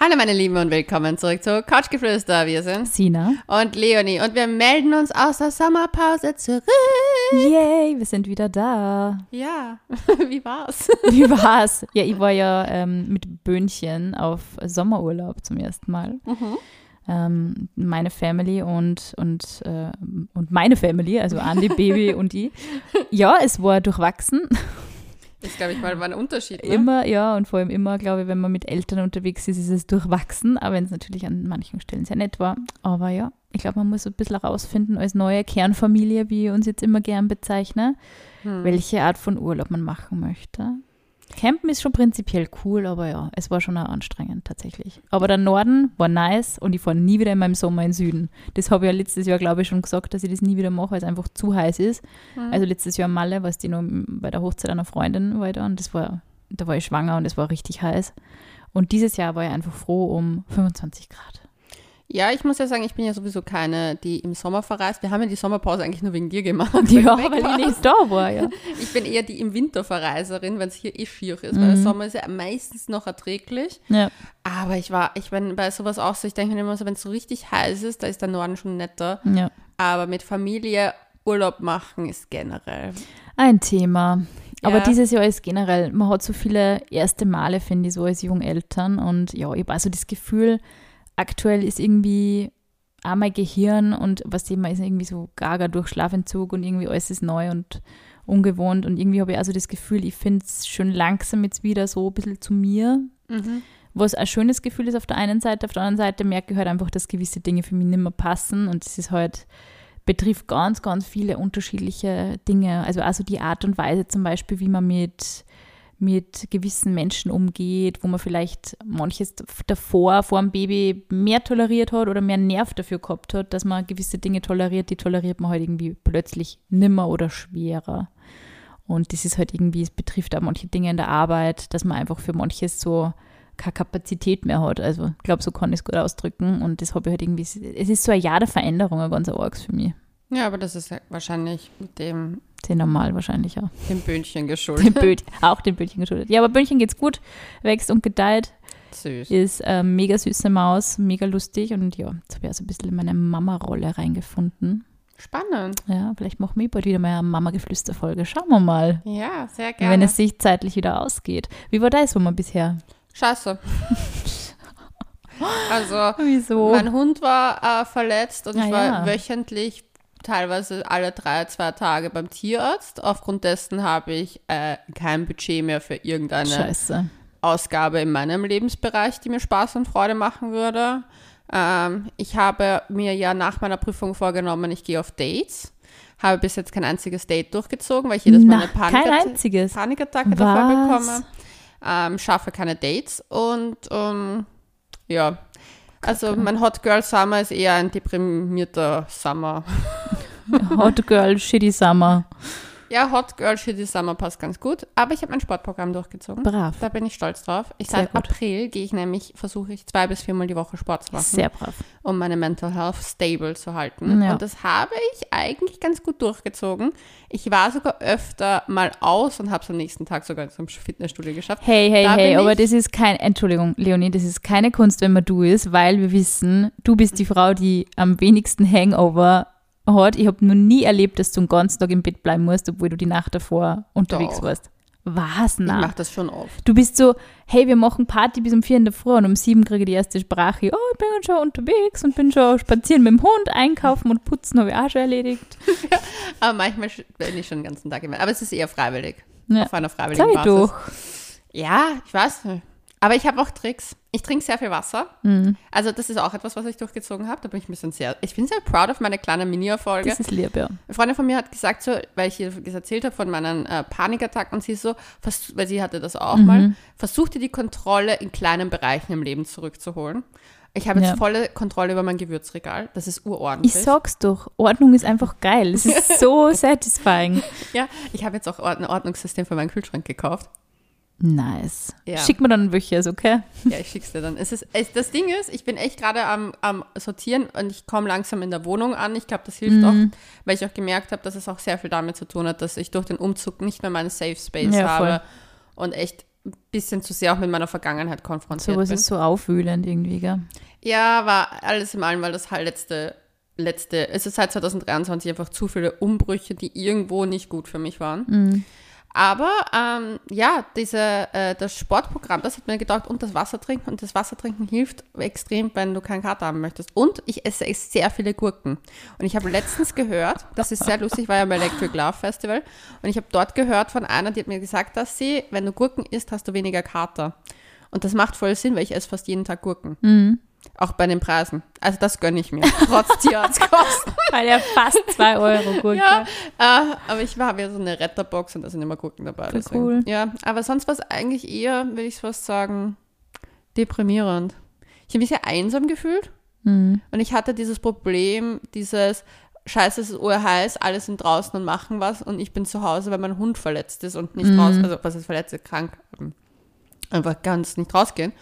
Hallo meine Lieben und willkommen zurück zu Couchgeflüster. Wir sind Sina. und Leonie und wir melden uns aus der Sommerpause zurück. Yay, wir sind wieder da. Ja, wie war's? Wie war's? Ja, ich war ja ähm, mit Böhnchen auf Sommerurlaub zum ersten Mal. Ähm, meine Family und, und, äh, und meine Family, also Andi, Baby und ich. Ja, es war durchwachsen. Ist, glaube ich, mal ein Unterschied. Ne? Immer, ja, und vor allem immer, glaube ich, wenn man mit Eltern unterwegs ist, ist es durchwachsen, auch wenn es natürlich an manchen Stellen sehr nett war. Aber ja, ich glaube, man muss ein bisschen herausfinden, als neue Kernfamilie, wie wir uns jetzt immer gern bezeichnen, Hm. welche Art von Urlaub man machen möchte. Campen ist schon prinzipiell cool, aber ja, es war schon auch anstrengend tatsächlich. Aber der Norden war nice und ich fahre nie wieder in meinem Sommer in den Süden. Das habe ich ja letztes Jahr, glaube ich, schon gesagt, dass ich das nie wieder mache, weil es einfach zu heiß ist. Hm. Also letztes Jahr in Malle, was die noch bei der Hochzeit einer Freundin war ich da und das war, da war ich schwanger und es war richtig heiß. Und dieses Jahr war ich einfach froh um 25 Grad. Ja, ich muss ja sagen, ich bin ja sowieso keine, die im Sommer verreist. Wir haben ja die Sommerpause eigentlich nur wegen dir gemacht. Ja, weil ich nicht da war, ja. Ich bin eher die im Winter Verreiserin, wenn es hier eh schier ist, weil der Mhm. Sommer ist ja meistens noch erträglich. ja. Aber ich war, ich bin bei sowas auch so, ich denke mir immer so, wenn es so richtig heiß ist, da ist der Norden schon netter. Ja. Aber mit Familie Urlaub machen ist generell. Ein Thema. Aber Ja. dieses Jahr ist generell, man hat so viele erste Male, finde ich, so als Jungeltern. Und ja, ich habe also das Gefühl, aktuell ist irgendwie auch mein Gehirn und was man ist irgendwie so gaga durch Schlafentzug und irgendwie alles ist neu und ungewohnt. Und irgendwie habe ich also das Gefühl, ich finde es schon langsam jetzt wieder so ein bisschen zu mir. Was ein schönes Gefühl ist auf der einen Seite, auf der anderen Seite merke ich halt einfach, dass gewisse Dinge für mich nicht mehr passen und es ist halt, betrifft ganz, ganz viele unterschiedliche Dinge. Also also die Art und Weise zum Beispiel, wie man mit, mit gewissen Menschen umgeht, wo man vielleicht manches davor, vor dem Baby, mehr toleriert hat oder mehr Nerv dafür gehabt hat, dass man gewisse Dinge toleriert, die toleriert man halt irgendwie plötzlich nimmer oder schwerer. Und das ist halt irgendwie, es betrifft auch manche Dinge in der Arbeit, dass man einfach für manches so keine Kapazität mehr hat. Also ich glaube, so kann ich es gut ausdrücken. Und das habe ich halt irgendwie, es ist so ein Jahr der Veränderung, ein ganz arges für mich. Ja, aber das ist ja wahrscheinlich mit dem, normal wahrscheinlich auch. dem Böhnchen Dem geschuldet. Böd, auch dem Böhnchen geschuldet. Ja, aber Böhnchen geht's gut, wächst und gedeiht, Süß. ist ähm, mega süße Maus, mega lustig und ja, jetzt habe ich also ein bisschen in meine Mama-Rolle reingefunden. Spannend. Ja, vielleicht machen wir bald wieder mal eine Mama-Geflüster-Folge. Schauen wir mal, Ja, sehr gerne. wenn es sich zeitlich wieder ausgeht. Wie war das Sommer bisher? Scheiße. also, Wieso? mein Hund war äh, verletzt und ich Ah, war ja. wöchentlich, teilweise alle drei, zwei Tage beim Tierarzt. Aufgrund dessen habe ich äh, kein Budget mehr für irgendeine Scheiße. Ausgabe in meinem Lebensbereich, die mir Spaß und Freude machen würde. Ähm, ich habe mir ja nach meiner Prüfung vorgenommen, ich gehe auf Dates. Habe bis jetzt kein einziges Date durchgezogen, weil ich jedes Mal eine kein Panikattacke, davor bekomme. Ähm, schaffe keine Dates und ähm, ja. Also mein Hot Girl Summer ist eher ein deprimierter Summer. Hot Girl, Shitty Summer. Ja, Hot Girl Shitty Summer passt ganz gut. Aber ich habe mein Sportprogramm durchgezogen. Brav. Da bin ich stolz drauf. Ich seit. April gehe ich nämlich, versuche ich zwei bis viermal die Woche Sport zu machen, Sehr brav. um meine Mental Health stable zu halten. Ja. Und das habe ich eigentlich ganz gut durchgezogen. Ich war sogar öfter mal aus und habe es am nächsten Tag sogar zum Fitnessstudio geschafft. Hey, hey, Da hey, aber das ist kein, Entschuldigung, Leonie, das ist keine Kunst, wenn man du ist, weil wir wissen, du bist die Frau, die am wenigsten Hangover hat. Ich habe noch nie erlebt, dass du den ganzen Tag im Bett bleiben musst, obwohl du die Nacht davor unterwegs Doch. warst. Was? Ich Na. mache das schon oft. Du bist so, hey, wir machen Party bis um vier in der Früh und um sieben kriege ich die erste Sprache. Oh, ich bin schon unterwegs und bin schon spazieren mit dem Hund, einkaufen und putzen habe ich auch schon erledigt. Aber manchmal bin ich schon den ganzen Tag im Aber es ist eher freiwillig. Ja. Auf einer freiwilligen Sei Basis. doch. Ja, ich weiß nicht. Aber ich habe auch Tricks. Ich trinke sehr viel Wasser. Mhm. Also das ist auch etwas, was ich durchgezogen habe. Da bin ich ein bisschen sehr, ich bin sehr proud auf meine kleine Mini-Erfolge. Das ist lieb, ja. Eine Freundin von mir hat gesagt, so, weil ich ihr das erzählt habe von meinen äh, Panikattacken und sie ist so, weil sie hatte das auch Mhm. mal, versucht ihr die Kontrolle in kleinen Bereichen im Leben zurückzuholen. Ich habe jetzt Ja. volle Kontrolle über mein Gewürzregal. Das ist urordentlich. Ich sag's doch, Ordnung ist einfach geil. Es ist so satisfying. ja, ich habe jetzt auch ein Ordnungssystem für meinen Kühlschrank gekauft. Nice. Ja. Schick mir dann welches, okay? Ja, ich schick's dir dann. Es ist, es, das Ding ist, ich bin echt gerade am, am Sortieren und ich komme langsam in der Wohnung an. Ich glaube, das hilft auch, Mhm. weil ich auch gemerkt habe, dass es auch sehr viel damit zu tun hat, dass ich durch den Umzug nicht mehr meinen Safe Space Ja, habe voll. und echt ein bisschen zu sehr auch mit meiner Vergangenheit konfrontiert Sowas bin. ist so aufwühlend irgendwie, gell? Ja, war alles im allem, weil das halt letzte, letzte, es ist seit 2023 einfach zu viele Umbrüche, die irgendwo nicht gut für mich waren. Mhm. Aber ähm, ja, diese, äh, das Sportprogramm, das hat mir gedacht, und das Wasser trinken. Und das Wasser trinken hilft extrem, wenn du keinen Kater haben möchtest. Und ich esse sehr viele Gurken. Und ich habe letztens gehört, das ist sehr lustig, war ja beim Electric Love Festival. Und ich habe dort gehört von einer, die hat mir gesagt, dass sie, wenn du Gurken isst, hast du weniger Kater. Und das macht voll Sinn, weil ich esse fast jeden Tag Gurken. Mhm. Auch bei den Preisen. Also das gönne ich mir, trotz Tierarztkosten. Weil ja fast zwei Euro Gurke. Ja, äh, aber ich habe ja so eine Retterbox und da sind immer Gurken dabei. Deswegen. cool. Ja, aber sonst war es eigentlich eher, will ich fast sagen, deprimierend. Ich habe mich sehr einsam gefühlt Mhm. und ich hatte dieses Problem, dieses Scheiße, es ist urheiß, alle sind draußen und machen was und ich bin zu Hause, weil mein Hund verletzt ist und nicht Mhm. raus, also was ist verletzt, krank, ähm, einfach ganz nicht rausgehen.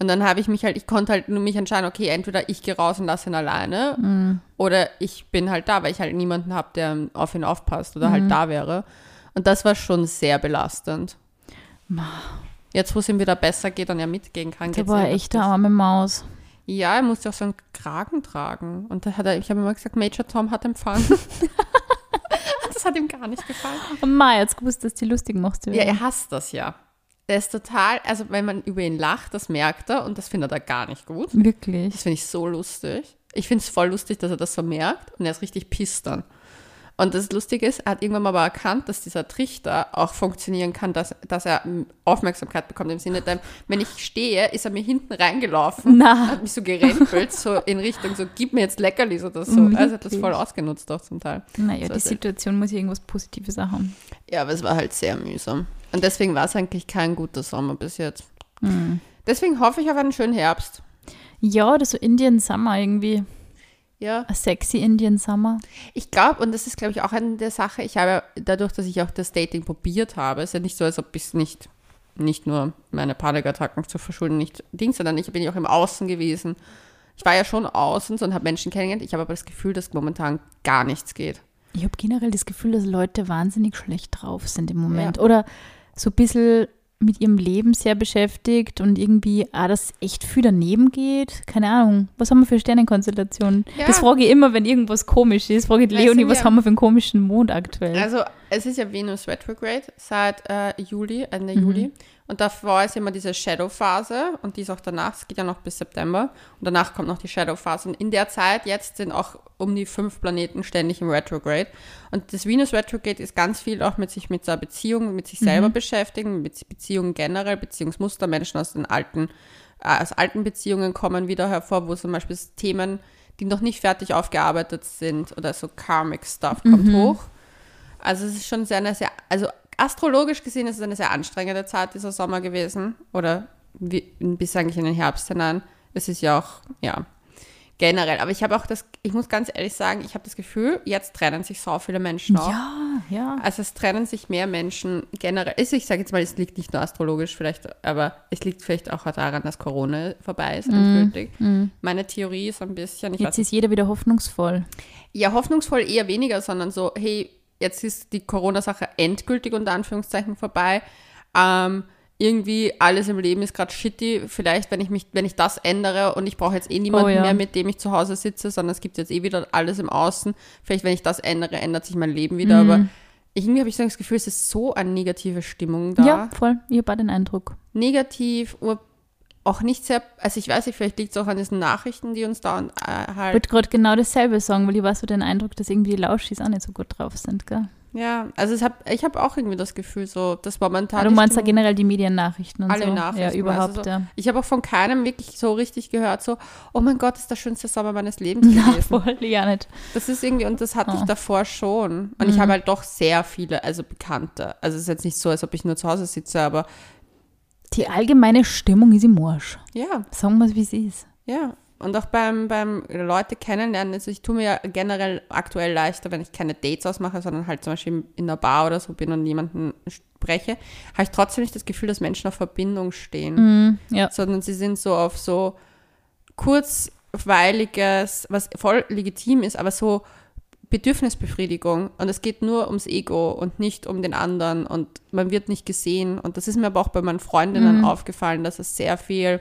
Und dann habe ich mich halt, ich konnte halt nur mich entscheiden, okay, entweder ich gehe raus und lasse ihn alleine Mhm. oder ich bin halt da, weil ich halt niemanden habe, der auf ihn aufpasst oder Mhm. halt da wäre. Und das war schon sehr belastend. Jetzt, wo es ihm wieder besser geht und er mitgehen kann, Der geht's war echt eine arme Maus. Ja, er musste auch so einen Kragen tragen. Und da hat er, ich habe immer gesagt, Major Tom hat empfangen. das hat ihm gar nicht gefallen. Und Ma, jetzt gewusst, dass du die lustig machst. Ja, er hasst das ja. Er ist total, also wenn man über ihn lacht, das merkt er und das findet er gar nicht gut. Wirklich. Das finde ich so lustig. Ich finde es voll lustig, dass er das so merkt und er ist richtig pisst dann. Und das Lustige ist, er hat irgendwann mal aber erkannt, dass dieser Trichter auch funktionieren kann, dass, dass er Aufmerksamkeit bekommt. Im Sinne, denn, wenn ich stehe, ist er mir hinten reingelaufen, Na. hat mich so gerempelt, so in Richtung, so gib mir jetzt Leckerlis oder so. Also er hat das Wirklich? voll ausgenutzt auch zum Teil. Naja, So die. Situation muss irgendwas Positives haben. Ja, aber es war halt sehr mühsam. Und deswegen war es eigentlich kein guter Sommer bis jetzt. Mhm. Deswegen hoffe ich auf einen schönen Herbst. Ja, oder so Indian Summer irgendwie. Ja. A sexy Indian Summer. Ich glaube, und das ist, glaube ich, auch eine der Sache, ich habe dadurch, dass ich auch das Dating probiert habe, ist ja nicht so, als ob ich es nicht, nicht nur meine Panikattacken zu verschulden, nicht Ding, sondern ich bin ja auch im Außen gewesen. Ich war ja schon außen und habe Menschen kennengelernt. Ich habe aber das Gefühl, dass momentan gar nichts geht. Ich habe generell das Gefühl, dass Leute wahnsinnig schlecht drauf sind im Moment. Ja. Oder so ein bisschen mit ihrem Leben sehr beschäftigt und irgendwie, ah, das echt viel daneben geht. Keine Ahnung. Was haben wir für Sternenkonstellationen? Ja. Das frage ich immer, wenn irgendwas komisch ist. Frage ich Leonie, was haben wir für einen komischen Mond aktuell? Also es ist ja Venus Retrograde seit äh, Juli, Ende Mhm. Juli. Und davor ist immer diese Shadow-Phase und die ist auch danach, es geht ja noch bis September. Und danach kommt noch die Shadow-Phase. Und in der Zeit jetzt sind auch um die fünf Planeten ständig im Retrograde. Und das Venus Retrograde ist ganz viel auch mit sich mit seiner Beziehung, mit sich selber beschäftigen, mit Beziehungen generell, Beziehungsmuster, Menschen aus den alten, äh, aus alten Beziehungen kommen wieder hervor, wo zum Beispiel Themen, die noch nicht fertig aufgearbeitet sind oder so Karmic Stuff kommt hoch. Also es ist schon sehr sehr, also astrologisch gesehen ist es eine sehr anstrengende Zeit dieser Sommer gewesen oder wie, bis eigentlich in den Herbst hinein. Es ist ja auch, ja, generell. Aber ich habe auch das, ich muss ganz ehrlich sagen, ich habe das Gefühl, jetzt trennen sich so viele Menschen auch. ja, ja. Also es trennen sich mehr Menschen generell. Also ich sage jetzt mal, es liegt nicht nur astrologisch vielleicht, aber es liegt vielleicht auch daran, dass Corona vorbei ist, endgültig. Meine Theorie ist ein bisschen, ich weiß Jetzt ist jeder wieder hoffnungsvoll. ja, hoffnungsvoll eher weniger, sondern so, hey, jetzt ist die Corona-Sache endgültig unter Anführungszeichen vorbei. Ähm, irgendwie alles im Leben ist gerade shitty. Vielleicht, wenn ich mich, wenn ich das ändere und ich brauche jetzt eh niemanden Oh ja. mehr, mit dem ich zu Hause sitze, sondern es gibt jetzt eh wieder alles im Außen. Vielleicht, wenn ich das ändere, ändert sich mein Leben wieder. Mhm. Aber irgendwie habe ich so das Gefühl, es ist so eine negative Stimmung da. Ja, voll. Ich habe den Eindruck. Negativ, ur- auch nicht sehr, also ich weiß nicht, vielleicht liegt es auch an diesen Nachrichten, die uns da äh, Ich halt wollte gerade genau dasselbe sagen, weil ich war so den Eindruck, dass irgendwie die Lauschis auch nicht so gut drauf sind, gell? Ja, also ich habe ich hab auch irgendwie das Gefühl, so, dass momentan. Aber du meinst ja generell die Mediennachrichten und Alle so. Nachrichten, Ja, überhaupt, also so- ja. Ich habe auch von keinem wirklich so richtig gehört, so, oh mein Gott, das ist der schönste Sommer meines Lebens Na, gewesen. voll, ja nicht. Das ist irgendwie, und das hatte ich Oh. davor schon. Und ich habe halt doch sehr viele, also Bekannte. Also es ist jetzt nicht so, als ob ich nur zu Hause sitze, aber Die allgemeine Stimmung ist im Arsch. ja, Sagen wir es, wie es ist. ja. Und auch beim, beim Leute kennenlernen, also ich tue mir ja generell aktuell leichter, wenn ich keine Dates ausmache, sondern halt zum Beispiel in einer Bar oder so bin und jemanden spreche, habe ich trotzdem nicht das Gefühl, dass Menschen auf Verbindung stehen. Mhm, ja. sondern sie sind so auf so kurzweiliges, was voll legitim ist, aber so Bedürfnisbefriedigung und es geht nur ums Ego und nicht um den anderen und man wird nicht gesehen. Und das ist mir aber auch bei meinen Freundinnen Mhm. aufgefallen, dass es sehr viel,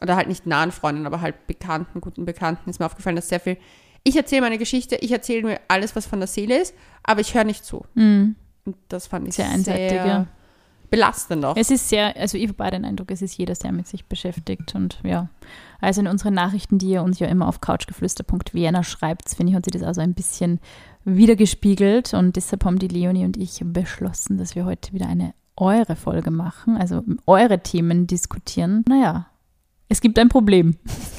oder halt nicht nahen Freundinnen, aber halt Bekannten, guten Bekannten, ist mir aufgefallen, dass sehr viel, ich erzähle meine Geschichte, ich erzähle mir alles, was von der Seele ist, aber ich höre nicht zu. Mhm. Und das fand ich Sehr sehr, einseitig, ja. Belastend auch. Es ist sehr, also ich habe beide den Eindruck, es ist jeder sehr mit sich beschäftigt und ja. Also in unseren Nachrichten, die ihr uns ja immer auf couchgeflüster.vienna schreibt, finde ich, hat sich das also ein bisschen wiedergespiegelt und deshalb haben die Leonie und ich beschlossen, dass wir heute wieder eine eure Folge machen, also eure Themen diskutieren. Naja, es gibt ein Problem.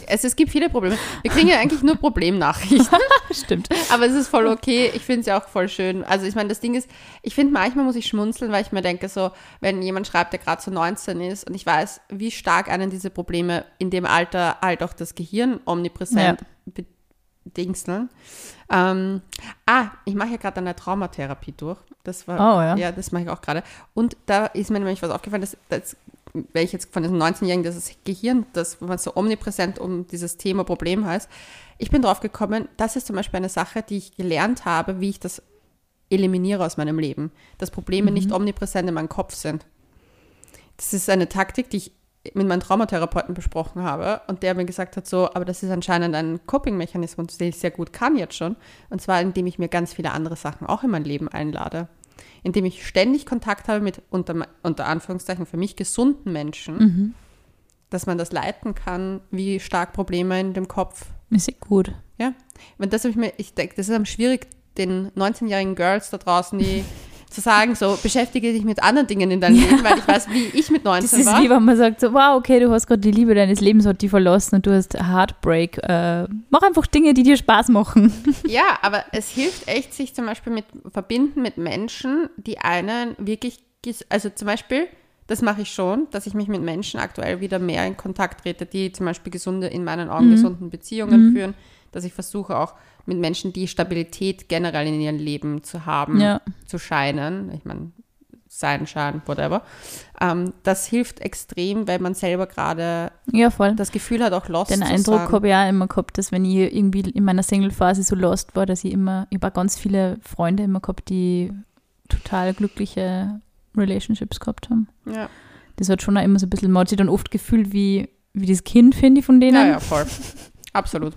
Es, es gibt viele Probleme. Wir kriegen ja eigentlich nur Problemnachrichten. Stimmt. Aber es ist voll okay. Ich finde es ja auch voll schön. Also ich meine, das Ding ist, ich finde manchmal muss ich schmunzeln, weil ich mir denke, so, wenn jemand schreibt, der gerade so 19 ist und ich weiß, wie stark einen diese Probleme in dem Alter halt auch das Gehirn omnipräsent bedingseln. Ähm, ah, ich mache ja gerade eine Traumatherapie durch. Das war, Oh, ja. ja, das mache ich auch gerade. Und da ist mir nämlich was aufgefallen, dass, dass weil ich jetzt von diesem 19-Jährigen, das Gehirn, das was so omnipräsent um dieses Thema Problem heißt, ich bin drauf gekommen, das ist zum Beispiel eine Sache, die ich gelernt habe, wie ich das eliminiere aus meinem Leben. Dass Probleme nicht omnipräsent in meinem Kopf sind. Das ist eine Taktik, die ich mit meinem Traumatherapeuten besprochen habe und der mir gesagt hat, so, aber das ist anscheinend ein Coping-Mechanismus, den ich sehr gut kann jetzt schon. Und zwar, indem ich mir ganz viele andere Sachen auch in mein Leben einlade. Indem ich ständig Kontakt habe mit unter, unter Anführungszeichen für mich gesunden Menschen, Mhm. dass man das leiten kann, wie stark Probleme in dem Kopf Ist gut. ja, und das habe ich mir, ich denke, das ist am schwierig, den 19-jährigen Girls da draußen, die zu sagen, so beschäftige dich mit anderen Dingen in deinem Leben, weil ich weiß, wie ich mit 19 Das ist war. wie wenn man sagt, so, wow, okay, du hast gerade die Liebe deines Lebens hat die verlassen und du hast Heartbreak. Äh, mach einfach Dinge, die dir Spaß machen. Ja, aber es hilft echt, sich zum Beispiel mit verbinden mit Menschen, die einen wirklich, also zum Beispiel, das mache ich schon, dass ich mich mit Menschen aktuell wieder mehr in Kontakt trete, die zum Beispiel gesunde, in meinen Augen gesunden Beziehungen führen, dass ich versuche auch mit Menschen, die Stabilität generell in ihrem Leben zu haben, Ja. zu scheinen. Ich meine, sein, scheinen, whatever. Ähm, das hilft extrem, weil man selber gerade Ja, voll. das Gefühl hat, auch lost Den zu Eindruck habe ich auch immer gehabt, dass wenn ich irgendwie in meiner Single-Phase so lost war, dass ich immer, ich habe ganz viele Freunde immer gehabt, die total glückliche Relationships gehabt haben. Ja. Das hat schon auch immer so ein bisschen, man hat sich dann oft gefühlt wie, wie das Kind, finde ich, von denen. ja, ja, voll. Absolut.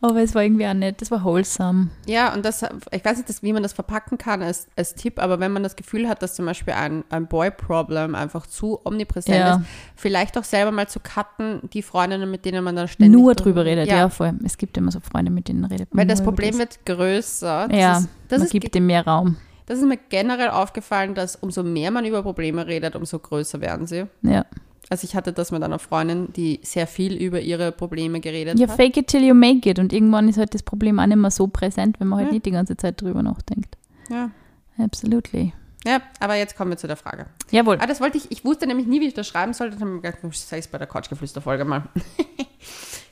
Aber es war irgendwie auch nett, das war wholesome. Ja, und das, ich weiß nicht, das, wie man das verpacken kann als, als Tipp, aber wenn man das Gefühl hat, dass zum Beispiel ein, ein Boy-Problem einfach zu omnipräsent Ja. ist, vielleicht auch selber mal zu cutten, die Freundinnen, mit denen man dann ständig Nur drüber redet, ja. Ja, vor allem. Es gibt immer so Freunde, mit denen redet man weil das Problem wird größer. Das Ja, ist, das, man gibt dem mehr Raum. das ist mir generell aufgefallen, dass umso mehr man über Probleme redet, umso größer werden sie. Ja. Also ich hatte das mit einer Freundin, die sehr viel über ihre Probleme geredet ja, hat. fake it till you make it. Und irgendwann ist halt das Problem auch nicht mehr so präsent, wenn man halt Ja. nicht die ganze Zeit drüber nachdenkt. Ja. Absolutely. ja, aber jetzt kommen wir zu der Frage. Jawohl. Ah, das wollte ich, ich wusste nämlich nie, wie ich das schreiben sollte. Dann habe ich mir gedacht, ich es bei der Couchgeflüster-Folge mal.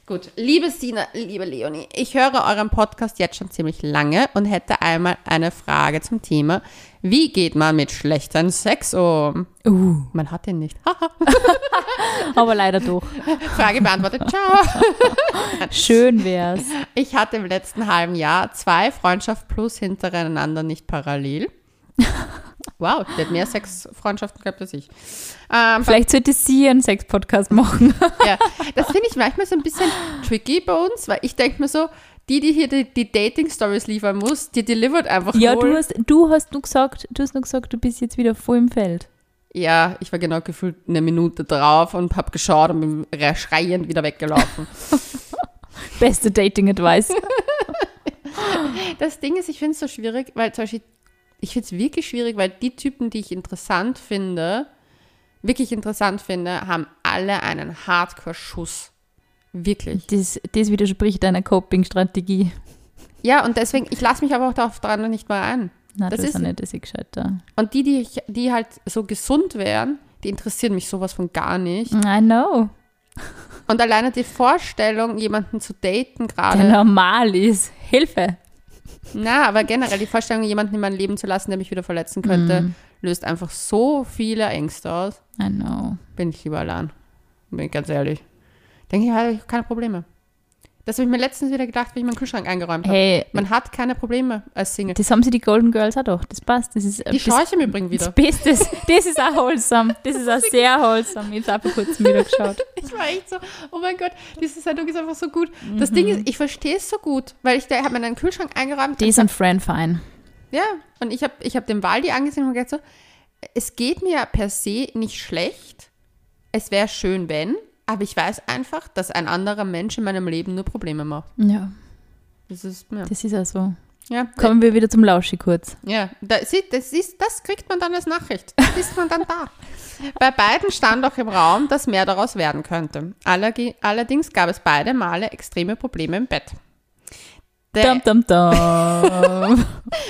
Gut, liebe Sina, liebe Leonie, ich höre euren Podcast jetzt schon ziemlich lange und hätte einmal eine Frage zum Thema, wie geht man mit schlechtem Sex um? Uh, Man hat den nicht. Haha. aber leider doch. Frage beantwortet, ciao. Schön wär's. Ich hatte im letzten halben Jahr zwei Freundschaft plus hintereinander, nicht parallel. Wow, der hat mehr Sexfreundschaften gehabt als ich. Ähm, Vielleicht sollte sie einen Sex-Podcast machen. Ja, das finde ich manchmal so ein bisschen tricky bei uns, weil ich denke mir so, die, die hier die, die Dating-Stories liefern muss, die delivert einfach Ja, wohl. du hast, du hast nur gesagt, du hast nur gesagt, du bist jetzt wieder voll im Feld. Ja, ich war genau gefühlt eine Minute drauf und habe geschaut und bin re- schreiend wieder weggelaufen. Beste Dating-Advice. das Ding ist, ich finde es so schwierig, weil zum Beispiel, ich finde es wirklich schwierig, weil die Typen, die ich interessant finde, wirklich interessant finde, haben alle einen Hardcore-Schuss. Wirklich. Das, das widerspricht deiner Coping-Strategie. Ja, und deswegen, ich lasse mich aber auch darauf dran nicht mal ein. Nein, Das das, ist- ist nicht, dass ich gescheit da. Und die, die, ich, die halt so gesund wären, die interessieren mich sowas von gar nicht. I know. Und alleine die Vorstellung, jemanden zu daten Der gerade, normal ist. Hilfe. Na, aber generell die Vorstellung, jemanden in mein Leben zu lassen, der mich wieder verletzen könnte, Mm. löst einfach so viele Ängste aus. I know. Bin ich lieber allein. Bin ich ganz ehrlich. Denke ich, habe ich keine Probleme. Das habe ich mir letztens wieder gedacht, wie ich meinen Kühlschrank eingeräumt habe. Hey, Man hat keine Probleme als Single. das haben sie die Golden Girls auch doch. Das passt. Das ist Die das, schaue ich im Übrigen das wieder. Beste. Das ist auch wholesome. Das ist auch sehr wholesome. Ich habe vor kurzem wieder geschaut. Ich war echt so, oh mein Gott, diese Sendung ist einfach so gut. Das Ding ist, ich verstehe es so gut, weil ich da habe mir einen Kühlschrank eingeräumt. Die sind Friend fein. Ja, und ich habe ich hab den Waldi angesehen und gesagt so, es geht mir per se nicht schlecht. Es wäre schön, wenn, aber ich weiß einfach, dass ein anderer Mensch in meinem Leben nur Probleme macht. Ja, Das ist, ja. das ist auch so. Ja, Kommen wir wieder zum Lauschi kurz. ja da, sie, das, ist, das kriegt man dann als Nachricht. Das ist man dann da. Bei beiden stand auch im Raum, dass mehr daraus werden könnte. Allerdings gab es beide Male extreme Probleme im Bett. Dum, dum, dum.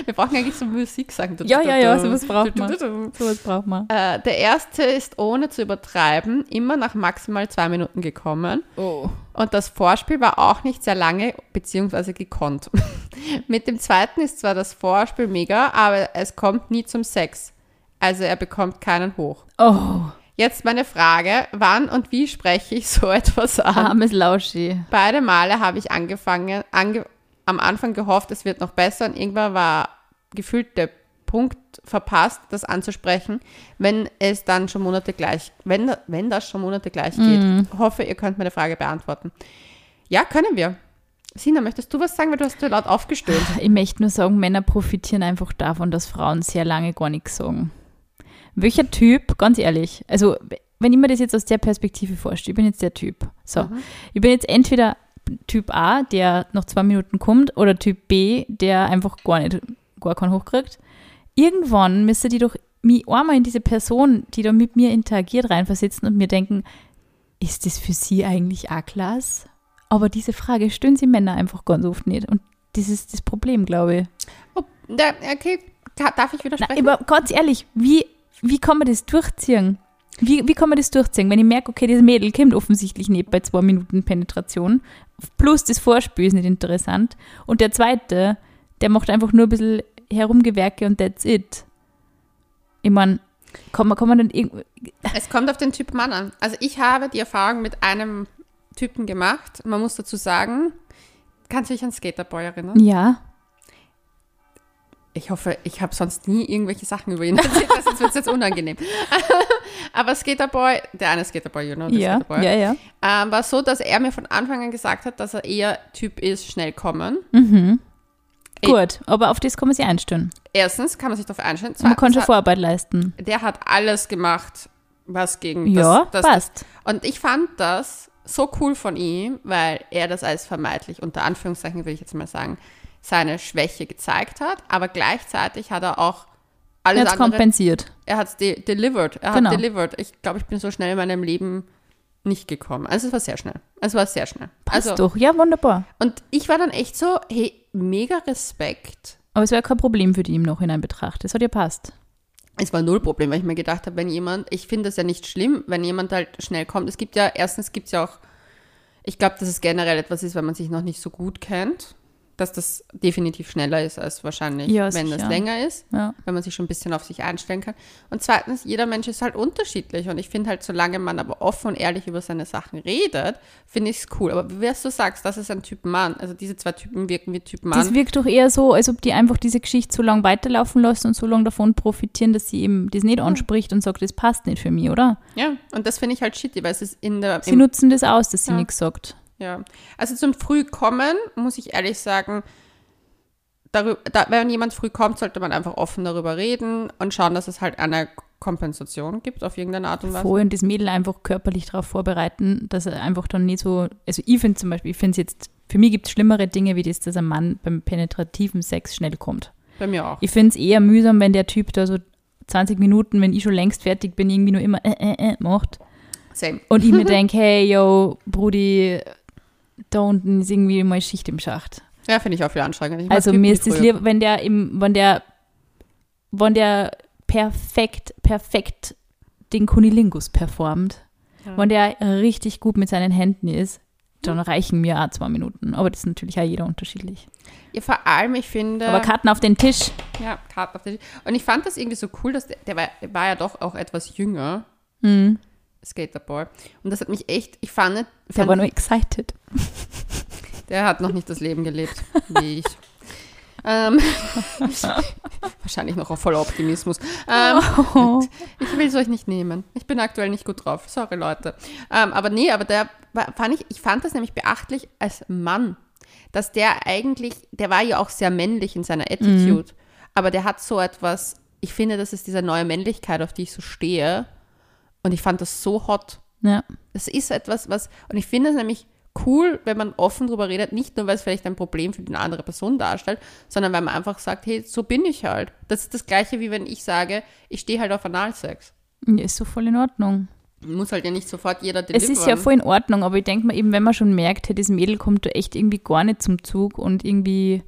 wir brauchen eigentlich so Musik sagen. Ja, ja, ja, sowas braucht man. Sowas braucht man. Äh, der erste ist ohne zu übertreiben immer nach maximal zwei Minuten gekommen. Oh. Und das Vorspiel war auch nicht sehr lange beziehungsweise gekonnt. Mit dem zweiten ist zwar das Vorspiel mega, aber es kommt nie zum Sex. Also er bekommt keinen hoch. Oh, Jetzt meine Frage, wann und wie spreche ich so etwas an? armes Lauschi. Beide Male habe ich angefangen, ange am Anfang gehofft, es wird noch besser und irgendwann war gefühlt der Punkt verpasst, das anzusprechen, wenn es dann schon Monate gleich, wenn, wenn das schon Monate gleich geht. Hoffe, ihr könnt meine Frage beantworten. Ja, können wir. Sina, möchtest du was sagen, weil du hast so laut aufgestöhnt. Ich möchte nur sagen, Männer profitieren einfach davon, dass Frauen sehr lange gar nichts sagen. Welcher Typ, ganz ehrlich, also wenn ich mir das jetzt aus der Perspektive vorstelle, ich bin jetzt der Typ. So, ich bin jetzt entweder Typ A, der nach zwei Minuten kommt, oder Typ B, der einfach gar nicht, gar keinen hochkriegt. Irgendwann müsste die doch mich einmal in diese Person, die da mit mir interagiert, reinversetzen und mir denken, ist das für sie eigentlich auch klasse? Aber diese Frage stellen sie Männer einfach ganz oft nicht. Und das ist das Problem, glaube ich. Oh, okay, ka- darf ich Na, widersprechen? aber ganz ehrlich, wie, wie kann man das durchziehen? Wie, wie kann man das durchziehen, wenn ich merke, okay, das Mädel kommt offensichtlich nicht bei zwei Minuten Penetration, plus das Vorspiel ist nicht interessant und der zweite, der macht einfach nur ein bisschen Herumgewerke und that's it. Ich meine, kann man, kann man dann irgendwie, Es kommt auf den Typ Mann an. Also ich habe die Erfahrung mit einem Typen gemacht. Man muss dazu sagen, kannst du dich an Skaterboy erinnern? ja, Ich hoffe, ich habe sonst nie irgendwelche Sachen über ihn erzählt, sonst wird es jetzt unangenehm. Aber Skaterboy, der eine Skaterboy, you know, der ja, Skaterboy, ja, ja. ähm, war so, dass er mir von Anfang an gesagt hat, dass er eher Typ ist, schnell kommen. Mhm. Ey. Gut, aber auf das kann man sich einstellen. Erstens kann man sich darauf einstellen. Man kann Zweitens schon hat, Vorarbeit leisten. der hat alles gemacht, was gegen Ja, das, das, passt. Und ich fand das so cool von ihm, weil er das als vermeintlich, unter Anführungszeichen würde ich jetzt mal sagen, seine Schwäche gezeigt hat, aber gleichzeitig hat er auch Er alles es andere, kompensiert. er hat es de delivered, er Genau. hat delivered. Ich glaube, ich bin so schnell in meinem Leben nicht gekommen. Also es war sehr schnell. Es war sehr schnell. Passt Also, doch, ja, wunderbar. und ich war dann echt so, hey, mega Respekt. Aber es wäre kein Problem für die im Nachhinein betrachtet. Das hat ja passt. Es war null Problem, weil ich mir gedacht habe, wenn jemand, ich finde es ja nicht schlimm, wenn jemand halt schnell kommt. Es gibt ja, erstens gibt es ja auch, ich glaube, dass es generell etwas ist, wenn man sich noch nicht so gut kennt, dass das definitiv schneller ist als wahrscheinlich, Ja, wenn das sicher. länger ist, Ja. wenn man sich schon ein bisschen auf sich einstellen kann. Und zweitens, jeder Mensch ist halt unterschiedlich und ich finde halt, solange man aber offen und ehrlich über seine Sachen redet, finde ich es cool. Aber wie du sagst, das ist ein Typ Mann. Also diese zwei Typen wirken wie Typ Mann. Das wirkt doch eher so, als ob die einfach diese Geschichte so lange weiterlaufen lassen und so lange davon profitieren, dass sie eben das nicht anspricht und sagt, das passt nicht für mich, oder? ja, und das finde ich halt shitty, weil es ist in der, Sie nutzen das aus, dass sie Ja. nichts sagt. Ja, also zum Frühkommen muss ich ehrlich sagen, darüber, da, wenn jemand früh kommt, sollte man einfach offen darüber reden und schauen, dass es halt eine Kompensation gibt auf irgendeine Art und Weise. Vorher und das Mädel einfach körperlich darauf vorbereiten, dass er einfach dann nicht so, also ich finde zum Beispiel, ich finde es jetzt, für mich gibt es schlimmere Dinge, wie das, dass ein Mann beim penetrativen Sex schnell kommt. Bei mir auch. Ich finde es eher mühsam, wenn der Typ da so 20 Minuten, wenn ich schon längst fertig bin, irgendwie nur immer äh, äh, äh macht. Same. Und ich mir denke, hey, yo, Brudi, da unten ist irgendwie mal Schicht im Schacht. Ja, finde ich auch viel anstrengend. Ich Also mir ist es lieber, wenn der im, wenn der, wenn der perfekt, perfekt den Kunilingus performt, Ja. wenn der richtig gut mit seinen Händen ist, dann reichen mir auch zwei Minuten. Aber das ist natürlich auch jeder unterschiedlich. Ja, vor allem, ich finde. Aber Karten auf den Tisch. ja, Karten auf den Und ich fand das irgendwie so cool, dass der, der war, war ja doch auch etwas jünger, Hm, Skaterboy. Und das hat mich echt, ich fand, der fand war nur excited. Der hat noch nicht das Leben gelebt, wie ich. Ähm, wahrscheinlich noch auf voller Optimismus. Ähm, Oh. ich will es euch nicht nehmen. Ich bin aktuell nicht gut drauf. Sorry, Leute. Ähm, aber nee, aber der war- fand ich, ich fand das nämlich beachtlich als Mann, dass der eigentlich, der war ja auch sehr männlich in seiner Attitude, aber der hat so etwas, ich finde, das ist diese neue Männlichkeit, auf die ich so stehe. Und ich fand das so hot. Ja. Das ist etwas, was, und ich finde es nämlich cool, wenn man offen drüber redet, nicht nur, weil es vielleicht ein Problem für eine andere Person darstellt, sondern weil man einfach sagt, hey, so bin ich halt. Das ist das Gleiche, wie wenn ich sage, ich stehe halt auf Analsex. ja, ist so voll in Ordnung. Muss halt ja nicht sofort jeder Es delivern. ist ja voll in Ordnung, aber ich denke mir eben, wenn man schon merkt, hey, das Mädel kommt da echt irgendwie gar nicht zum Zug und irgendwie.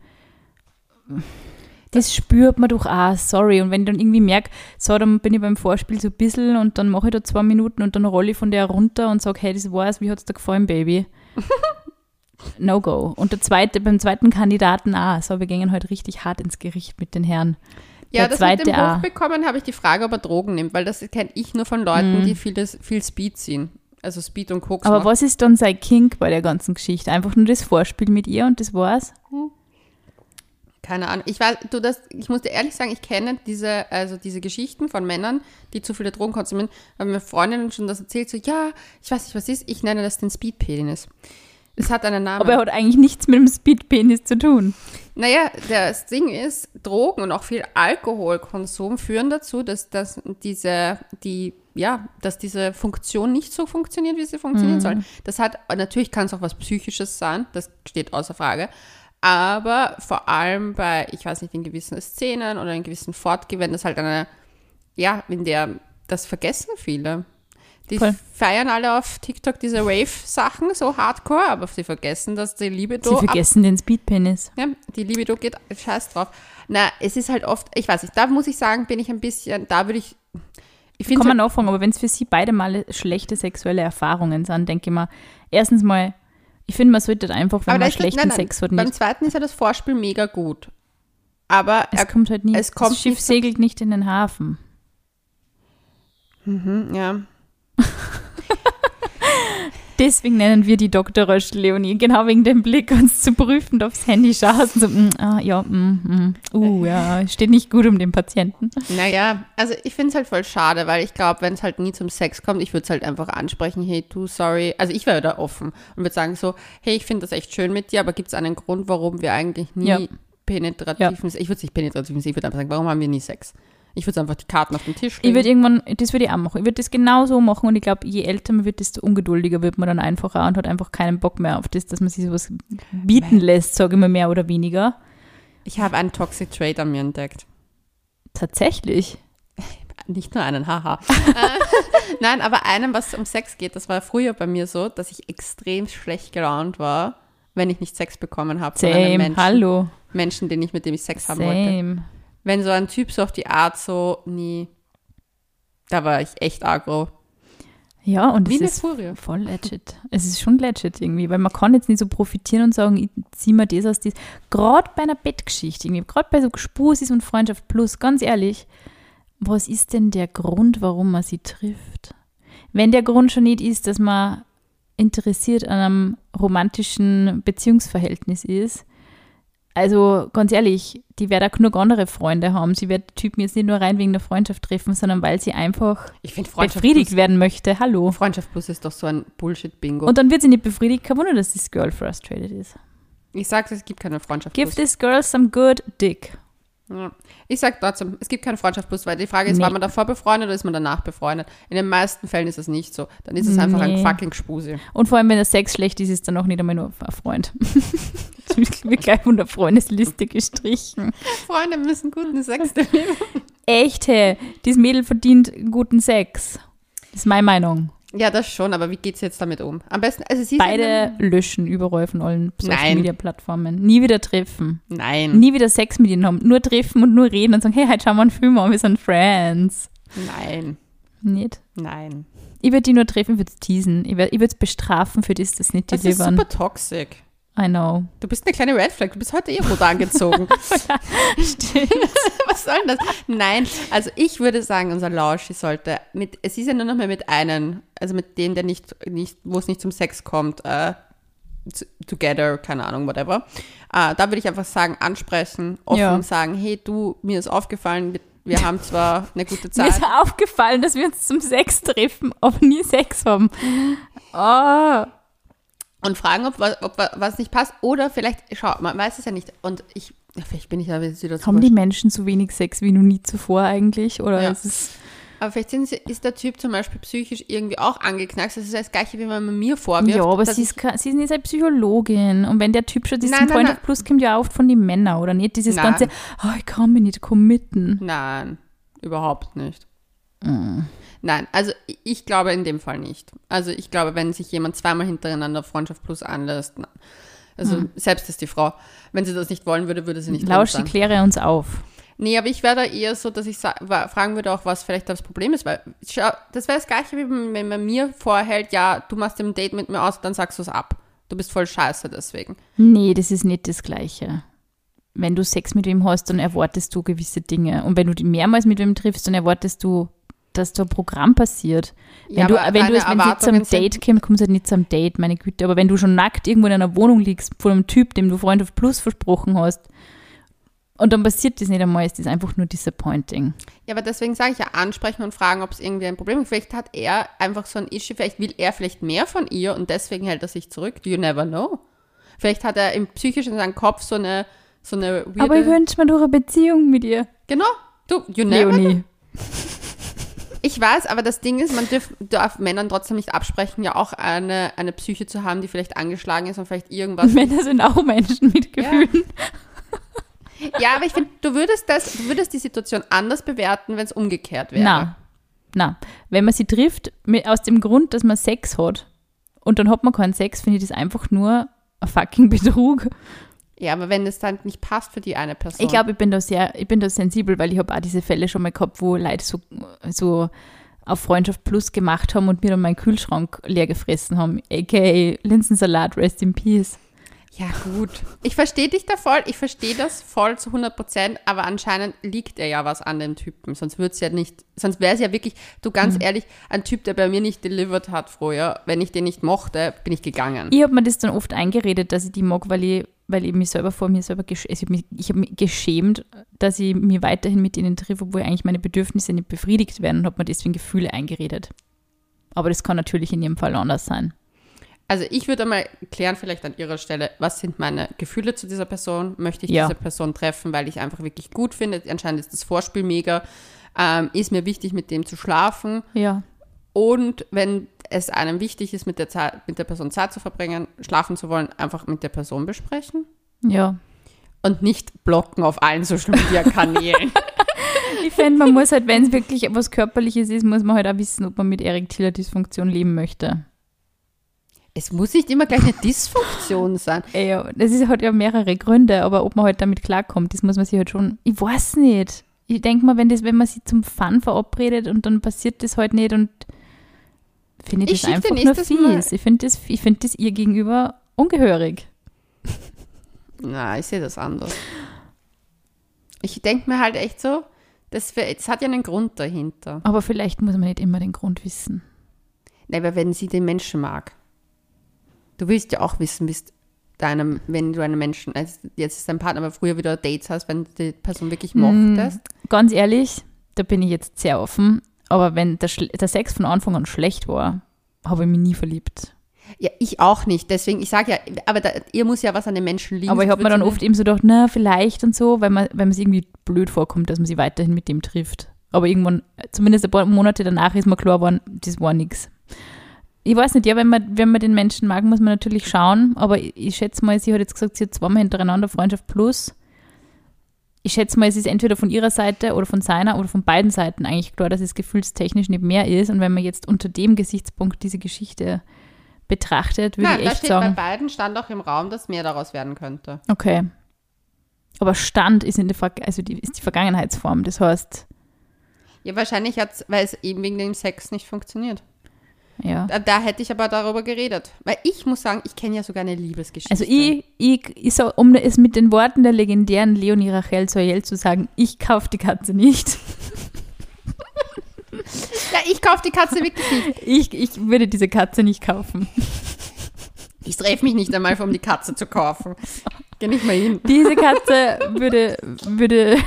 Das spürt man doch auch, sorry. Und wenn ich dann irgendwie merke, so, dann bin ich beim Vorspiel so ein bisschen und dann mache ich da zwei Minuten und dann rolle ich von der runter und sage, hey, das war's, wie hat's dir gefallen, Baby? no go. Und der zweite, beim zweiten Kandidaten auch, so, wir gingen heute richtig hart ins Gericht mit den Herren. ja, der das zweite mit dem auch. Hochbekommen habe ich die Frage, ob er Drogen nimmt, weil das kenne ich nur von Leuten, die vieles, viel Speed ziehen. Also Speed und Koks. Mhm. Aber machen. was ist dann sein Kink bei der ganzen Geschichte? Einfach nur das Vorspiel mit ihr und das war's? Keine Ahnung. Ich weiß, du das, ich muss dir ehrlich sagen, ich kenne diese, also diese Geschichten von Männern, die zu viele Drogen konsumieren. Haben mir Freundinnen schon das erzählt, so, ja, ich weiß nicht, was ist, ich nenne das den Speedpenis. Es hat einen Namen. Aber er hat eigentlich nichts mit dem Speedpenis zu tun. Naja, das Ding ist, Drogen und auch viel Alkoholkonsum führen dazu, dass, dass diese, die, ja, dass diese Funktion nicht so funktioniert, wie sie funktionieren soll. Das hat, natürlich kann es auch was Psychisches sein, das steht außer Frage. Aber vor allem bei, ich weiß nicht, in gewissen Szenen oder in gewissen Fortgewenden ist halt eine, ja, in der, das vergessen viele. Die Voll. feiern alle auf TikTok diese Rave-Sachen, so hardcore, aber sie vergessen, dass die Libido Sie ab vergessen den Speedpenis. ja, die Libido geht scheiß drauf. Na, es ist halt oft, ich weiß nicht, da muss ich sagen, bin ich ein bisschen, da würde ich, ich finde Kann man halt, nachfragen, aber wenn es für sie beide mal schlechte sexuelle Erfahrungen sind, denke ich mal, erstens mal, ich finde, man sollte einfach, wenn aber man schlechten nein, nein, Sex hat, beim nicht. zweiten ist ja das Vorspiel mega gut. Aber Es er, kommt halt nie, es kommt das Schiff nicht so- segelt nicht in den Hafen. Mhm, ja. Deswegen nennen wir die Dr. Rösch Leonie, genau wegen dem Blick, uns zu prüfen, aufs Handy schaust und so, mm, ah, ja, mm, mm, uh, ja, steht nicht gut um den Patienten. Naja, also ich finde es halt voll schade, weil ich glaube, wenn es halt nie zum Sex kommt, ich würde es halt einfach ansprechen, hey, du, sorry. Also ich wäre da offen und würde sagen so, hey, ich finde das echt schön mit dir, aber gibt es einen Grund, warum wir eigentlich nie Ja. penetrativen, ich würde es nicht penetrativen, ich würde einfach sagen, warum haben wir nie Sex? Ich würde einfach die Karten auf den Tisch Ich legen. würde irgendwann, das würde ich auch machen. Ich würde das genau so machen und ich glaube, je älter man wird, desto ungeduldiger wird man dann einfacher und hat einfach keinen Bock mehr auf das, dass man sich sowas bieten lässt, sage ich mal mehr oder weniger. Ich habe einen Toxic Trait an mir entdeckt. Tatsächlich. Nicht nur einen, haha. Äh, Nein, aber einen, was um Sex geht, das war früher bei mir so, dass ich extrem schlecht gelaunt war, wenn ich nicht Sex bekommen habe Same, Menschen, hallo. Menschen, den ich mit dem ich Sex haben wollte. Wenn so ein Typ so auf die Art so nie, da war ich echt aggro. Ja, und Wie es eine ist Furie. voll legit. Es ist schon legit irgendwie, weil man kann jetzt nicht so profitieren und sagen, ich zieh mir das aus das. Gerade bei einer Bettgeschichte, irgendwie, gerade bei so Gespusis und Freundschaft plus, ganz ehrlich, was ist denn der Grund, warum man sie trifft? Wenn der Grund schon nicht ist, dass man interessiert an einem romantischen Beziehungsverhältnis ist, also ganz ehrlich, die wird auch genug andere Freunde haben. Sie wird Typen jetzt nicht nur rein wegen der Freundschaft treffen, sondern weil sie einfach befriedigt werden möchte. Hallo. Freundschaft plus ist doch so ein Bullshit-Bingo. Und dann wird sie nicht befriedigt. Kein Wunder, dass das Girl frustrated ist. Ich sage, es gibt keine Freundschaft Give plus. this girl some good dick. Ja. Ich sage trotzdem, es gibt keine Freundschaft plus, weil die Frage ist, Nee. war man davor befreundet oder ist man danach befreundet? In den meisten Fällen ist es nicht so. Dann ist es einfach ein Nee. fucking Spusi. Und vor allem, wenn der Sex schlecht ist, ist dann auch nicht einmal nur ein Freund. das wird gleich von der Freundesliste gestrichen. Freunde müssen guten Sex leben. Echt, hey, dieses Mädel verdient guten Sex. Das ist meine Meinung. Ja, das schon, aber wie geht's jetzt damit um? Am besten, also sie Beide löschen überall von allen Social. Media Plattformen. Nie wieder treffen. Nein, Nie wieder Sex mit ihnen haben. Nur treffen und nur reden und sagen, hey, heute schauen wir einen Film an, wir sind Friends. nein, Nicht. nein. Ich würde die nur treffen, ich würde es teasen. Ich würde es bestrafen für das, das nicht Das ist super toxic. I know. Du bist eine kleine Red Flag. Du bist heute eh rot angezogen. Stimmt. Was soll denn das? Nein, also ich würde sagen, unser Lauschi sollte mit, es ist ja nur noch mal mit einem, also mit dem, der nicht, nicht wo es nicht zum Sex kommt, äh, together, keine Ahnung, whatever. Äh, da würde ich einfach sagen, ansprechen, offen Ja. sagen, hey, du, mir ist aufgefallen, wir, haben zwar eine gute Mir Zeit. ist aufgefallen, dass wir uns zum Sex treffen, aber nie Sex haben. Oh. Und fragen, ob, was- ob wa- was nicht passt. Oder vielleicht, schau, man weiß es ja nicht. Und ich, vielleicht bin ich ja wieder Haben die Menschen so wenig Sex wie noch nie zuvor eigentlich? Oder Ja. ist es. Aber vielleicht sind ist der Typ zum Beispiel psychisch irgendwie auch angeknackst. Das ist das Gleiche, wie man mir vorwirft. Ja, aber sie ist, sie ist nicht eine Psychologin. Und wenn der Typ schon Nein, Point nein. of Plus, kommt ja oft von den Männern, oder nicht? Dieses Nein. ganze, oh, ich kann mich nicht committen. Nein, überhaupt nicht. Mm. Nein, also ich- glaube in dem Fall nicht. Also ich glaube, wenn sich jemand zweimal hintereinander Freundschaft plus anlässt, na- also selbst ist die Frau, wenn sie das nicht wollen würde, würde sie nicht Lauschi, sein. kläre uns auf. Nee, aber ich wäre da eher so, dass ich fragen würde auch, was vielleicht das Problem ist, weil schau, das wäre das Gleiche, wie wenn wenn man mir vorhält, ja, du machst ein Date mit mir aus, dann sagst du es ab. Du bist voll scheiße deswegen. Nee, das ist nicht das Gleiche. Wenn du Sex mit wem hast, dann erwartest du gewisse Dinge. Und wenn du die mehrmals mit wem triffst, dann erwartest du, dass da ein Programm passiert. Wenn Ja, du, wenn du wenn jetzt zum Date kommt, kommt es halt nicht zum Date, meine Güte. Aber wenn du schon nackt irgendwo in einer Wohnung liegst, vor einem Typ, dem du Freund auf Plus versprochen hast, und dann passiert das nicht einmal, ist das einfach nur disappointing. Ja, aber deswegen sage ich ja ansprechen und fragen, ob es irgendwie ein Problem ist. Vielleicht hat er einfach so ein Issue, vielleicht will er vielleicht mehr von ihr und deswegen hält er sich zurück. You never know. Vielleicht hat er im psychisch in seinem Kopf so eine, so eine weirde, Aber ich wünsche mir doch eine Beziehung mit ihr. Genau. Du, you never know. Ich weiß, aber das Ding ist, man dürf, darf Männern trotzdem nicht absprechen, ja auch eine, eine Psyche zu haben, die vielleicht angeschlagen ist und vielleicht irgendwas. Männer sind auch Menschen mit Gefühlen. ja, aber ich finde, du würdest das, du würdest die Situation anders bewerten, wenn es umgekehrt wäre. Na, na. Wenn man sie trifft, mit, aus dem Grund, dass man Sex hat und dann hat man keinen Sex, finde ich das einfach nur ein fucking Betrug. Ja, aber wenn es dann nicht passt für die eine Person. Ich glaube, ich bin da sehr, ich bin da sensibel, weil ich habe auch diese Fälle schon mal gehabt, wo Leute so, so auf Freundschaft Plus gemacht haben und mir dann meinen Kühlschrank leer gefressen haben. A.k.a. Linsensalat, rest in peace. Ja, gut. Ich verstehe dich da voll, ich verstehe das voll zu 100 Prozent, aber anscheinend liegt er ja was an dem Typen. Sonst würde es ja nicht, sonst wäre es ja wirklich, du ganz Mhm. ehrlich, ein Typ, der bei mir nicht delivered hat früher, wenn ich den nicht mochte, bin ich gegangen. Ich habe mir das dann oft eingeredet, dass ich die mag, weil ich, weil ich mich selber vor mir selber gesch also ich habe mich, ich hab mich geschämt, dass ich mich weiterhin mit ihnen treffe, obwohl eigentlich meine Bedürfnisse nicht befriedigt werden und habe mir deswegen Gefühle eingeredet. Aber das kann natürlich in ihrem Fall anders sein. Also ich würde mal klären, vielleicht an ihrer Stelle, was sind meine Gefühle zu dieser Person? Möchte ich Ja. diese Person treffen, weil ich einfach wirklich gut finde? Anscheinend ist das Vorspiel mega. Ähm, ist mir wichtig, mit dem zu schlafen. Ja. Und wenn es einem wichtig ist, mit der, Zeit, mit der Person Zeit zu verbringen, schlafen zu wollen, einfach mit der Person besprechen. Ja. Und nicht blocken auf allen Social Media Kanälen. Ich finde, man muss halt, wenn es wirklich etwas Körperliches ist, muss man halt auch wissen, ob man mit erektiler Dysfunktion leben möchte. Es muss nicht immer gleich eine Dysfunktion sein. Ja, das ist, hat ja mehrere Gründe, aber ob man halt damit klarkommt, das muss man sich halt schon. Ich weiß nicht. Ich denke mal, wenn, das, wenn man sich zum Fun verabredet und dann passiert das halt nicht und finde ich Ich das einfach nur Mal- fies. Ich finde das, ich find das ihr gegenüber ungehörig. Na, ich sehe das anders. Ich denke mir halt echt so, das, das hat ja einen Grund dahinter. Aber vielleicht muss man nicht immer den Grund wissen. Nein, aber wenn sie den Menschen mag. Du willst ja auch wissen, bist deinem, wenn du einen Menschen, also jetzt ist dein Partner, aber früher wieder Dates hast, wenn du die Person wirklich Hm. mochtest. Ganz ehrlich, da bin ich jetzt sehr offen, aber wenn der, der Sex von Anfang an schlecht war, habe ich mich nie verliebt. Ja, ich auch nicht. Deswegen, ich sage ja, aber da, ihr muss ja was an den Menschen liegen. Aber ich habe mir dann oft eben so gedacht, na, vielleicht und so, weil man, man es irgendwie blöd vorkommt, dass man sie weiterhin mit dem trifft. Aber irgendwann, zumindest ein paar Monate danach, ist mir klar geworden, das war nichts. Ich weiß nicht, ja, wenn man, wenn man den Menschen mag, muss man natürlich schauen, aber ich, ich schätze mal, sie hat jetzt gesagt, sie hat zweimal hintereinander Freundschaft plus. Ich schätze mal, es ist entweder von ihrer Seite oder von seiner oder von beiden Seiten eigentlich klar, dass es gefühlstechnisch nicht mehr ist. Und wenn man jetzt unter dem Gesichtspunkt diese Geschichte betrachtet, würde Nein, ich da echt steht sagen. bei beiden stand auch im Raum, dass mehr daraus werden könnte. Okay. Aber Stand ist in der Ver also die, ist die Vergangenheitsform. Das heißt, Ja, wahrscheinlich hat weil es eben wegen dem Sex nicht funktioniert. Ja. Da, da hätte ich aber darüber geredet. Weil ich muss sagen, ich kenne ja sogar eine Liebesgeschichte. Also ich, ich, ich so, um es mit den Worten der legendären Leonie Rachel Soyel zu sagen, ich kaufe die Katze nicht. Ja, ich kaufe die Katze wirklich nicht. Ich, ich würde diese Katze nicht kaufen. Ich treffe mich nicht einmal, um die Katze zu kaufen. Geh nicht mal hin. Diese Katze würde, würde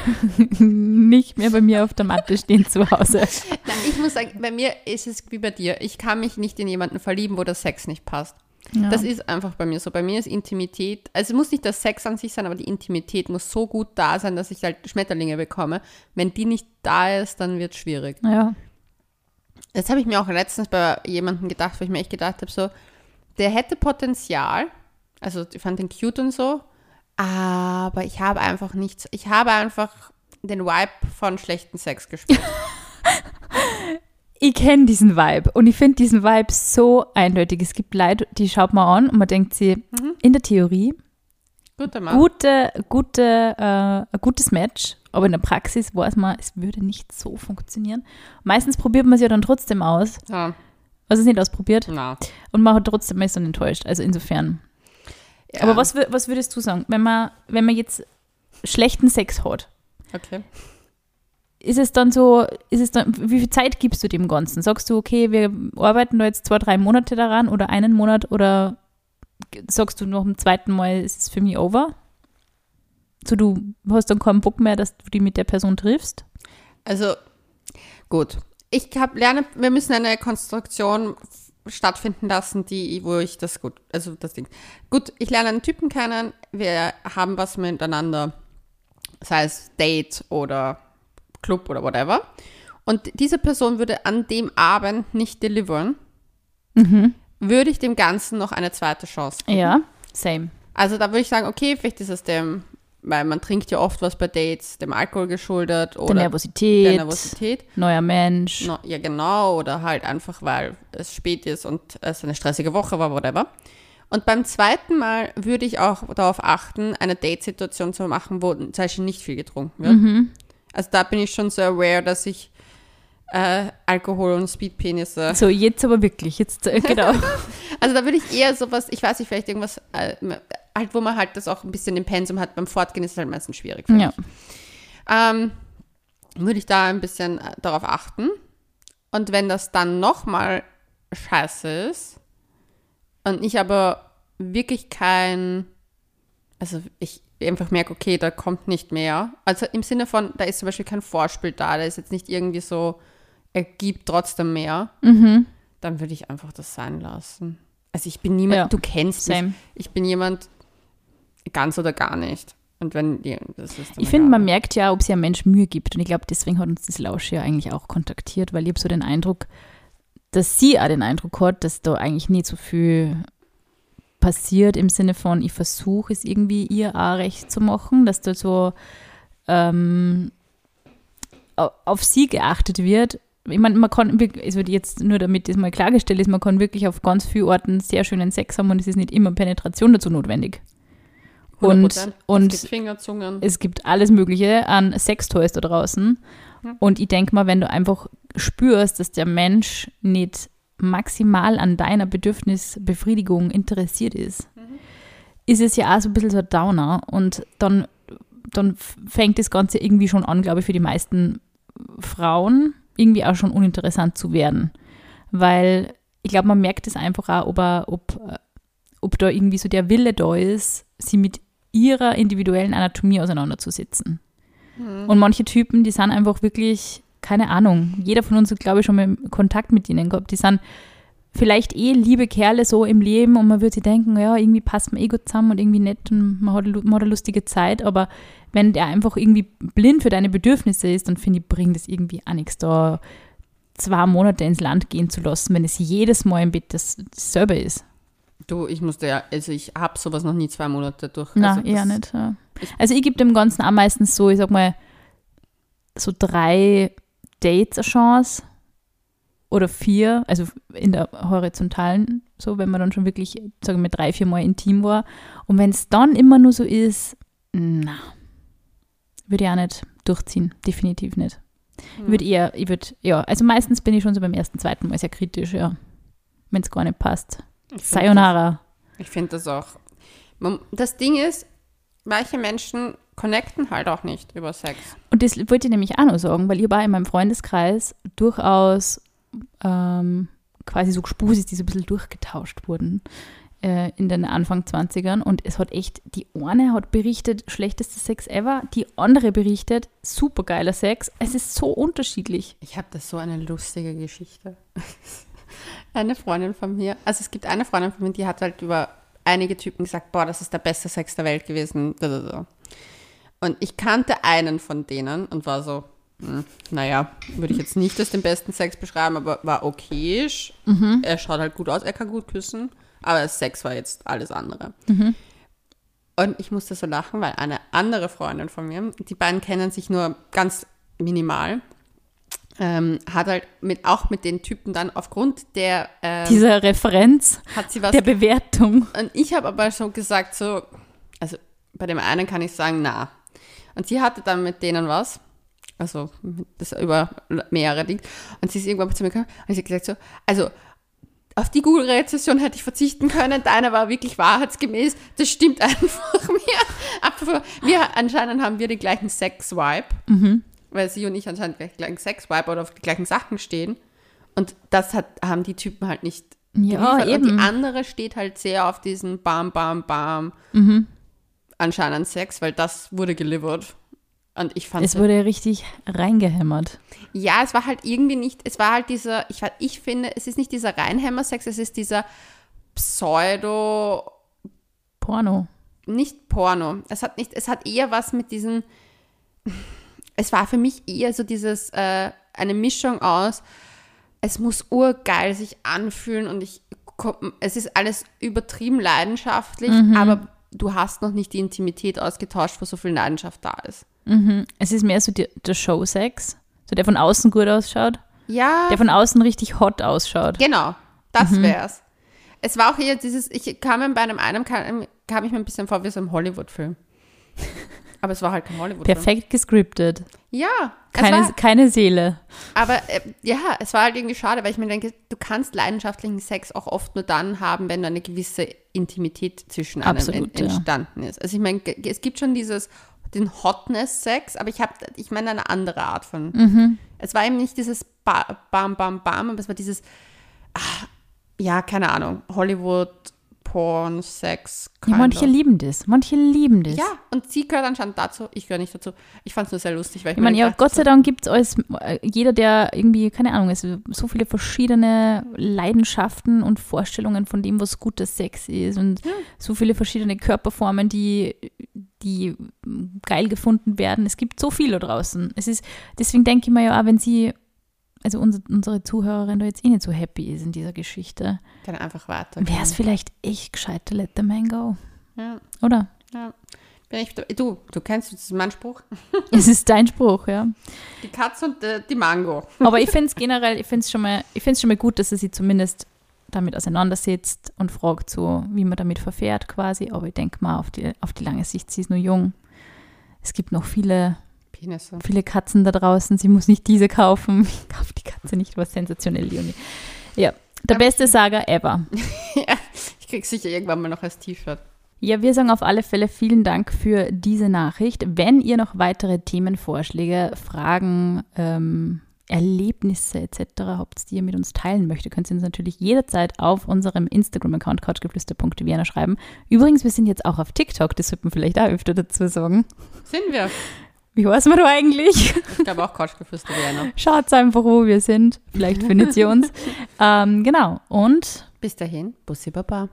nicht mehr bei mir auf der Matte stehen zu Hause. Nein, ich muss sagen, bei mir ist es wie bei dir. Ich kann mich nicht in jemanden verlieben, wo der Sex nicht passt. Ja. Das ist einfach bei mir so. Bei mir ist Intimität, also es muss nicht der Sex an sich sein, aber die Intimität muss so gut da sein, dass ich halt Schmetterlinge bekomme. Wenn die nicht da ist, dann wird es schwierig. ja. Das habe ich mir auch letztens bei jemandem gedacht, wo ich mir echt gedacht habe, so, der hätte Potenzial, also ich fand den cute und so, aber ich habe einfach nichts, ich habe einfach den Vibe von schlechten Sex gespürt. Ich kenne diesen Vibe und ich finde diesen Vibe so eindeutig. Es gibt Leute, die schaut man an und man denkt sie, in der Theorie, Guter Mann. gute, gute, äh, ein gutes Match, aber in der Praxis weiß man, es würde nicht so funktionieren. Meistens probiert man es ja dann trotzdem aus, Ja, was es nicht ausprobiert na. und man hat trotzdem man ist dann enttäuscht. Also insofern. Ja. Aber was, was würdest du sagen, wenn man, wenn man jetzt schlechten Sex hat? Okay. Ist es dann so, ist es dann, wie viel Zeit gibst du dem Ganzen? Sagst du, okay, wir arbeiten da jetzt zwei, drei Monate daran oder einen Monat oder sagst du noch im zweiten Mal, ist es für mich over? So, du hast dann keinen Bock mehr, dass du die mit der Person triffst? Also, gut. Ich hab, lerne, wir müssen eine Konstruktion stattfinden lassen, die, wo ich das gut, also das Ding. Gut, ich lerne einen Typen kennen, wir haben was miteinander, sei es Date oder Club oder whatever. Und diese Person würde an dem Abend nicht delivern, würde ich dem Ganzen noch eine zweite Chance geben. Ja, same. Also da würde ich sagen, okay, vielleicht ist es dem, weil man trinkt ja oft was bei Dates, dem Alkohol geschuldet Der oder Nervosität, der Nervosität. neuer Mensch. No, ja, genau. Oder halt einfach, weil es spät ist und es eine stressige Woche war, whatever. Und beim zweiten Mal würde ich auch darauf achten, eine Date-Situation zu machen, wo zum Beispiel nicht viel getrunken wird. Also da bin ich schon so aware, dass ich äh, Alkohol und Speedpenisse. So, jetzt aber wirklich, jetzt, äh, genau. Also da würde ich eher sowas, ich weiß nicht, vielleicht irgendwas, äh, halt, wo man halt das auch ein bisschen im Pensum hat. Beim Fortgehen ist es halt meistens schwierig. ja. Ähm, würde ich da ein bisschen äh, darauf achten. Und wenn das dann nochmal scheiße ist und ich aber wirklich kein, also ich einfach merke, okay, da kommt nicht mehr. Also im Sinne von, da ist zum Beispiel kein Vorspiel da, da ist jetzt nicht irgendwie so, er gibt trotzdem mehr, Mhm. dann würde ich einfach das sein lassen. Also ich bin niemand, Ja, du kennst mich, Same. ich bin jemand ganz oder gar nicht. Und wenn, ja, das ist dann Ich finde, man merkt ja, ob sich ein Mensch Mühe gibt. Und ich glaube, deswegen hat uns das Lausch ja eigentlich auch kontaktiert, weil ich habe so den Eindruck, dass sie auch den Eindruck hat, dass da eigentlich nicht so viel passiert im Sinne von, ich versuche es irgendwie ihr auch recht zu machen, dass da so ähm, au- auf sie geachtet wird. Ich meine, man kann, wirklich- also jetzt nur damit das mal klargestellt ist, man kann wirklich auf ganz vielen Orten sehr schönen Sex haben und es ist nicht immer Penetration dazu notwendig. Und, 100%. und es gibt Fingerzungen. es gibt alles Mögliche an Sextoys da draußen. Ja. Und ich denke mal, wenn du einfach spürst, dass der Mensch nicht maximal an deiner Bedürfnisbefriedigung interessiert ist, ist es ja auch so ein bisschen so ein Downer. Und dann, dann fängt das Ganze irgendwie schon an, glaube ich, für die meisten Frauen irgendwie auch schon uninteressant zu werden. Weil ich glaube, man merkt es einfach auch, ob, er, ob, äh, ob da irgendwie so der Wille da ist, sie mit ihrer individuellen Anatomie auseinanderzusetzen. Und manche Typen, die sind einfach wirklich, keine Ahnung, jeder von uns hat, glaube ich, schon mal Kontakt mit ihnen gehabt. Die sind vielleicht eh liebe Kerle so im Leben und man würde sich denken, ja, irgendwie passt man eh gut zusammen und irgendwie nett und man hat, man hat eine lustige Zeit, aber wenn der einfach irgendwie blind für deine Bedürfnisse ist, dann finde ich, bringt es irgendwie auch nichts, da zwei Monate ins Land gehen zu lassen, wenn es jedes Mal im Bett das, dasselbe ist. Du, ich musste ja, also ich habe sowas noch nie zwei Monate durch. Na, also eher nicht. Ja. Also ich gebe dem Ganzen auch meistens so, ich sag mal, so drei Dates eine Chance oder vier, also in der horizontalen, so wenn man dann schon wirklich, sagen wir, drei, vier Mal intim war. Und wenn es dann immer nur so ist, na, würde ich auch nicht durchziehen, definitiv nicht. Ich würde eher, ich würde, ja, also meistens bin ich schon so beim ersten, zweiten Mal sehr kritisch, ja. Wenn es gar nicht passt. Ich Sayonara. Das, ich finde das auch. Das Ding ist, manche Menschen connecten halt auch nicht über Sex. Und das wollte ich nämlich auch noch sagen, weil ich war in meinem Freundeskreis durchaus ähm, quasi so Spusis, die so ein bisschen durchgetauscht wurden. äh, in den Anfang 20ern und es hat echt, die eine hat berichtet, schlechtester Sex ever, die andere berichtet, supergeiler Sex. Es ist so unterschiedlich. Ich habe da so eine lustige Geschichte. eine Freundin von mir, also es gibt eine Freundin von mir, die hat halt über einige Typen gesagt, boah, das ist der beste Sex der Welt gewesen. Und ich kannte einen von denen und war so, naja, würde ich jetzt nicht als den besten Sex beschreiben, aber war okayisch. Mhm. Er schaut halt gut aus, er kann gut küssen, aber Sex war jetzt alles andere. Mhm. Und ich musste so lachen, weil eine andere Freundin von mir, die beiden kennen sich nur ganz minimal, ähm, hat halt mit, auch mit den Typen dann aufgrund der ähm, dieser Referenz hat sie was, der Bewertung. Und ich habe aber schon gesagt, so, also bei dem einen kann ich sagen, na. Und sie hatte dann mit denen was, also das über mehrere Dinge. Und sie ist irgendwann zu mir gekommen und sie hat gesagt so, also auf die Google-Rezession hätte ich verzichten können. Deine war wirklich wahrheitsgemäß. Das stimmt einfach mir. Wir anscheinend haben wir den gleichen Sex-Vibe. Mhm weil sie und ich anscheinend gleich gleichen Sex-Vibe oder auf die gleichen Sachen stehen. Und das hat, haben die Typen halt nicht ja, geliefert. eben. Und die andere steht halt sehr auf diesen Bam, Bam, Bam mhm. anscheinend Sex, weil das wurde geliefert. Und ich fand es wurde richtig reingehämmert. Ja, es war halt irgendwie nicht, es war halt dieser, ich, ich finde, es ist nicht dieser Reinhämmer-Sex, es ist dieser Pseudo Porno. Nicht Porno. Es hat nicht, es hat eher was mit diesen es war für mich eher so dieses, äh, eine Mischung aus, es muss urgeil sich anfühlen und ich, es ist alles übertrieben leidenschaftlich, mhm. aber du hast noch nicht die Intimität ausgetauscht, wo so viel Leidenschaft da ist. Mhm. Es ist mehr so die, der Show-Sex, so der von außen gut ausschaut. Ja. Der von außen richtig hot ausschaut. Genau, das mhm. wär's. Es war auch eher dieses, ich kam bei einem, einem kam, kam ich mir ein bisschen vor wie so ein Hollywood-Film. Aber es war halt kein Hollywood. Perfekt gescriptet. Ja. Keine, war, keine Seele. Aber äh, ja, es war halt irgendwie schade, weil ich mir denke, du kannst leidenschaftlichen Sex auch oft nur dann haben, wenn eine gewisse Intimität zwischen einem Absolut, en, entstanden ja. ist. Also ich meine, es gibt schon dieses den Hotness-Sex, aber ich habe, ich meine eine andere Art von. Mhm. Es war eben nicht dieses ba Bam, Bam, Bam, aber es war dieses, ach, ja, keine Ahnung, Hollywood Porn, Sex. Ja, manche lieben das. Manche lieben das. Ja, und sie gehört anscheinend dazu. Ich gehöre nicht dazu. Ich fand es nur sehr lustig. Weil ich, ich meine, ja, Gott sei Dank gibt es alles, äh, jeder, der irgendwie, keine Ahnung, es so viele verschiedene Leidenschaften und Vorstellungen von dem, was guter Sex ist und ja. so viele verschiedene Körperformen, die, die geil gefunden werden. Es gibt so viel da draußen. Es ist, deswegen denke ich mir ja auch, wenn sie also unsere, Zuhörerin da jetzt eh nicht so happy ist in dieser Geschichte. Kann einfach weiter. Wäre es vielleicht echt gescheit to let the man go. Ja. Oder? Ja. Ich, du, du kennst, das ist mein Spruch. es ist dein Spruch, ja. Die Katze und äh, die Mango. Aber ich finde es generell, ich finde es schon, mal, schon mal gut, dass er sich zumindest damit auseinandersetzt und fragt so, wie man damit verfährt quasi. Aber ich denke mal, auf die, auf die lange Sicht, sie ist nur jung. Es gibt noch viele Penisse. Viele Katzen da draußen. Sie muss nicht diese kaufen. Ich kaufe die Katze nicht. Was sensationell, Leonie. Ja, der Aber beste Saga ever. ja, ich kriege sicher irgendwann mal noch als T-Shirt. Ja, wir sagen auf alle Fälle vielen Dank für diese Nachricht. Wenn ihr noch weitere Themenvorschläge, Fragen, ähm, Erlebnisse etc. habt, die ihr mit uns teilen möchtet, könnt ihr uns natürlich jederzeit auf unserem Instagram-Account couchgeflüster.vienna schreiben. Übrigens, wir sind jetzt auch auf TikTok, das wird man vielleicht auch öfter dazu sagen. Sind wir. Wie heißt man da eigentlich? Ich glaube auch Couchgeflüster Vienna. Schaut einfach, wo wir sind. Vielleicht findet ihr uns. ähm, genau. Und bis dahin, Bussi Baba.